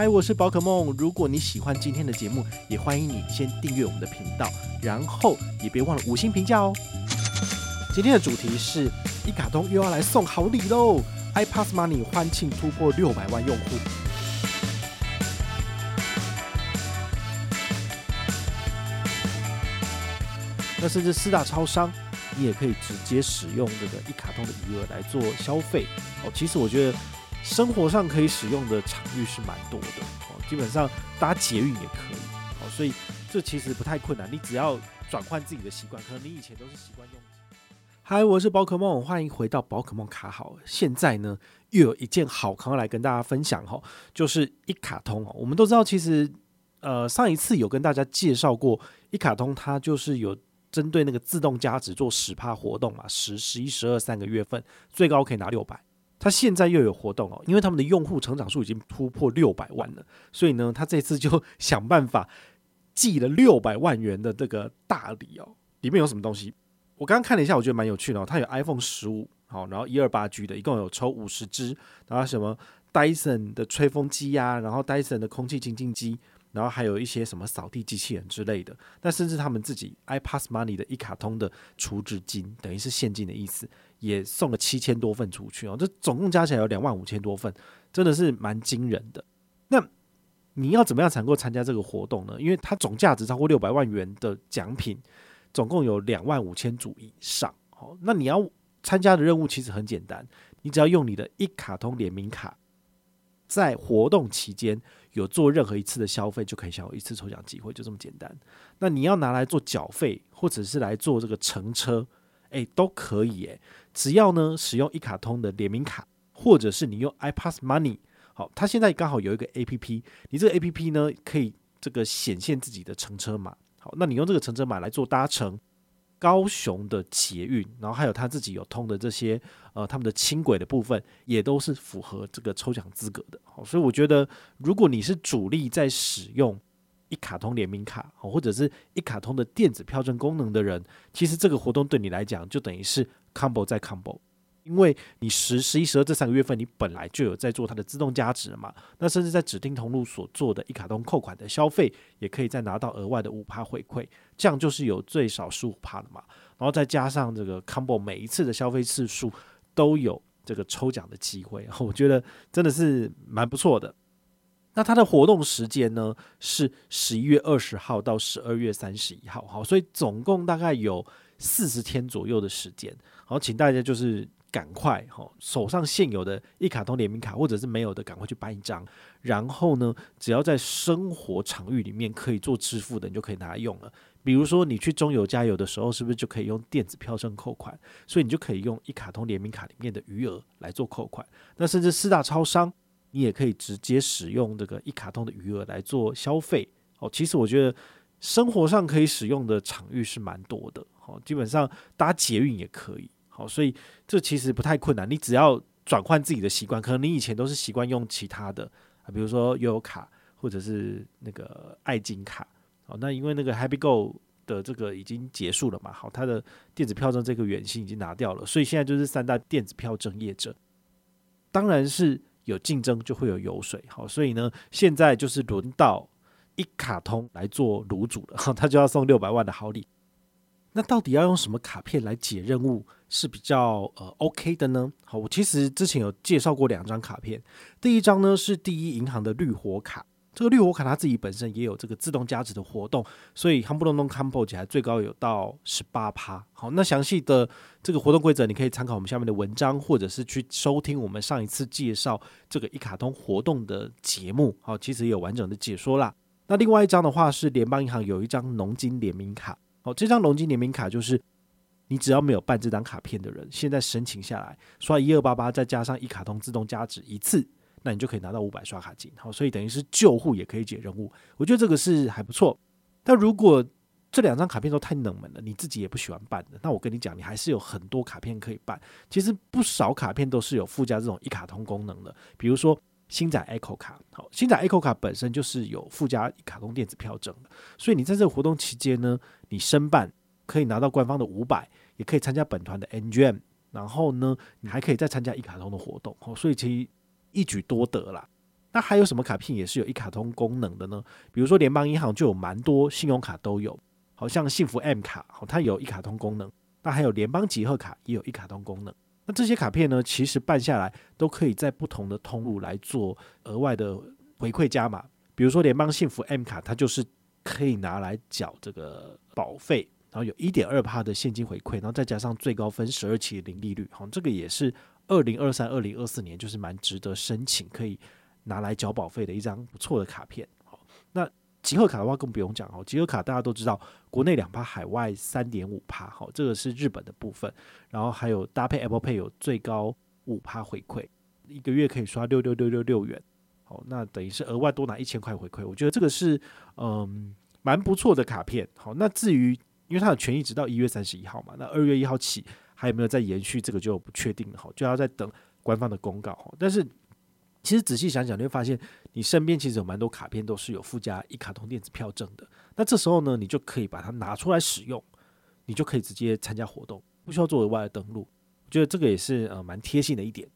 嗨，我是宝可梦。如果你喜欢今天的节目，也欢迎你先订阅我们的频道，然后也别忘了五星评价哦。今天的主题是一卡通又要来送好礼喽！iPass Money 欢庆突破六百万用户。那甚至四大超商，你也可以直接使用这个一卡通的余额来做消费哦。其实我觉得。生活上可以使用的场域是蛮多的哦，基本上搭捷运也可以哦，所以这其实不太困难。你只要转换自己的习惯，可能你以前都是习惯用。嗨，我是宝可梦，欢迎回到宝可梦卡好。现在呢，又有一件好康来跟大家分享哈，就是一卡通哦。我们都知道，其实呃上一次有跟大家介绍过一卡通，它就是有针对那个自动加值做十趴活动嘛，十、十一、十二三个月份，最高可以拿六百。他现在又有活动哦，因为他们的用户成长数已经突破六百万了，所以呢，他这次就想办法寄了六百万元的这个大礼哦。里面有什么东西？我刚刚看了一下，我觉得蛮有趣的哦。它有 iPhone 十五，好，然后一二八 G 的，一共有抽五十支，然后什么 Dyson 的吹风机呀，然后 Dyson 的空气清净机。然后还有一些什么扫地机器人之类的，那甚至他们自己 iPass Money 的一卡通的储值金，等于是现金的意思，也送了七千多份出去哦。这总共加起来有两万五千多份，真的是蛮惊人的。那你要怎么样才能够参加这个活动呢？因为它总价值超过六百万元的奖品，总共有两万五千组以上。好，那你要参加的任务其实很简单，你只要用你的一卡通联名卡。在活动期间有做任何一次的消费，就可以享有一次抽奖机会，就这么简单。那你要拿来做缴费，或者是来做这个乘车，诶，都可以诶。只要呢使用一卡通的联名卡，或者是你用 iPass Money，好，它现在刚好有一个 APP，你这个 APP 呢可以这个显现自己的乘车码，好，那你用这个乘车码来做搭乘。高雄的捷运，然后还有他自己有通的这些呃，他们的轻轨的部分，也都是符合这个抽奖资格的。好，所以我觉得，如果你是主力在使用一卡通联名卡，或者是一卡通的电子票证功能的人，其实这个活动对你来讲，就等于是 combo 再 combo。因为你十、十一、十二这三个月份，你本来就有在做它的自动加值嘛，那甚至在指定通路所做的一卡通扣款的消费，也可以再拿到额外的五趴回馈，这样就是有最少十五趴了嘛。然后再加上这个 combo，每一次的消费次数都有这个抽奖的机会，我觉得真的是蛮不错的。那它的活动时间呢是十一月二十号到十二月三十一号，好，所以总共大概有四十天左右的时间，好，请大家就是。赶快哈，手上现有的一卡通联名卡，或者是没有的，赶快去办一张。然后呢，只要在生活场域里面可以做支付的，你就可以拿来用了。比如说，你去中油加油的时候，是不是就可以用电子票证扣款？所以你就可以用一卡通联名卡里面的余额来做扣款。那甚至四大超商，你也可以直接使用这个一卡通的余额来做消费。哦，其实我觉得生活上可以使用的场域是蛮多的。好，基本上搭捷运也可以。好，所以这其实不太困难，你只要转换自己的习惯，可能你以前都是习惯用其他的啊，比如说悠游卡或者是那个爱金卡。好，那因为那个 Happy Go 的这个已经结束了嘛，好，它的电子票证这个原型已经拿掉了，所以现在就是三大电子票证业者，当然是有竞争就会有油水。好，所以呢，现在就是轮到一卡通来做卤煮了，他就要送六百万的好礼。那到底要用什么卡片来解任务是比较呃 OK 的呢？好，我其实之前有介绍过两张卡片，第一张呢是第一银行的绿活卡，这个绿活卡它自己本身也有这个自动加值的活动，所以夯不隆咚 combo 起来最高有到十八趴。好，那详细的这个活动规则你可以参考我们下面的文章，或者是去收听我们上一次介绍这个一卡通活动的节目。好，其实也有完整的解说啦。那另外一张的话是联邦银行有一张农金联名卡。好，这张农金联名卡就是你只要没有办这张卡片的人，现在申请下来刷一二八八，再加上一卡通自动加值一次，那你就可以拿到五百刷卡金。好，所以等于是旧户也可以解任务，我觉得这个是还不错。但如果这两张卡片都太冷门了，你自己也不喜欢办的，那我跟你讲，你还是有很多卡片可以办。其实不少卡片都是有附加这种一卡通功能的，比如说。星展 Echo 卡，好，星展 Echo 卡本身就是有附加卡通电子票证的，所以你在这个活动期间呢，你申办可以拿到官方的五百，也可以参加本团的 NGM，然后呢，你还可以再参加一卡通的活动，好，所以其实一举多得啦。那还有什么卡片也是有一卡通功能的呢？比如说联邦银行就有蛮多信用卡都有，好像幸福 M 卡，好，它有一卡通功能。那还有联邦集贺卡也有一卡通功能。那这些卡片呢，其实办下来都可以在不同的通路来做额外的回馈加码。比如说联邦幸福 M 卡，它就是可以拿来缴这个保费，然后有一点二趴的现金回馈，然后再加上最高分十二期零利率，好，这个也是二零二三、二零二四年就是蛮值得申请，可以拿来缴保费的一张不错的卡片。好，那集贺卡的话更不用讲哦，集贺卡大家都知道，国内两趴，海外三点五趴，好，这个是日本的部分，然后还有搭配 Apple Pay 有最高五趴回馈，一个月可以刷六六六六六元。好，那等于是额外多拿一千块回馈，我觉得这个是嗯蛮不错的卡片。好，那至于因为它的权益直到一月三十一号嘛，那二月一号起还有没有再延续，这个就不确定了。好，就要再等官方的公告。但是其实仔细想想，你会发现你身边其实有蛮多卡片都是有附加一卡通电子票证的。那这时候呢，你就可以把它拿出来使用，你就可以直接参加活动，不需要做额外的登录。我觉得这个也是呃蛮贴心的一点。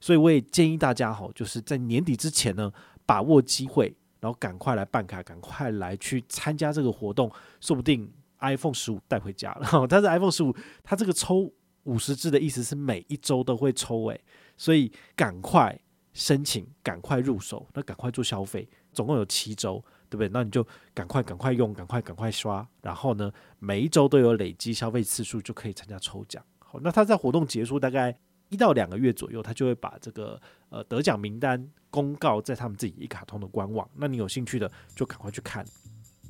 所以我也建议大家哈，就是在年底之前呢，把握机会，然后赶快来办卡，赶快来去参加这个活动，说不定 iPhone 十五带回家了。但是 iPhone 十五它这个抽五十支的意思是每一周都会抽诶，所以赶快申请，赶快入手，那赶快做消费，总共有七周，对不对？那你就赶快赶快用，赶快赶快刷，然后呢，每一周都有累积消费次数就可以参加抽奖。好，那他在活动结束大概。一到两个月左右，他就会把这个呃得奖名单公告在他们自己一卡通的官网。那你有兴趣的就赶快去看。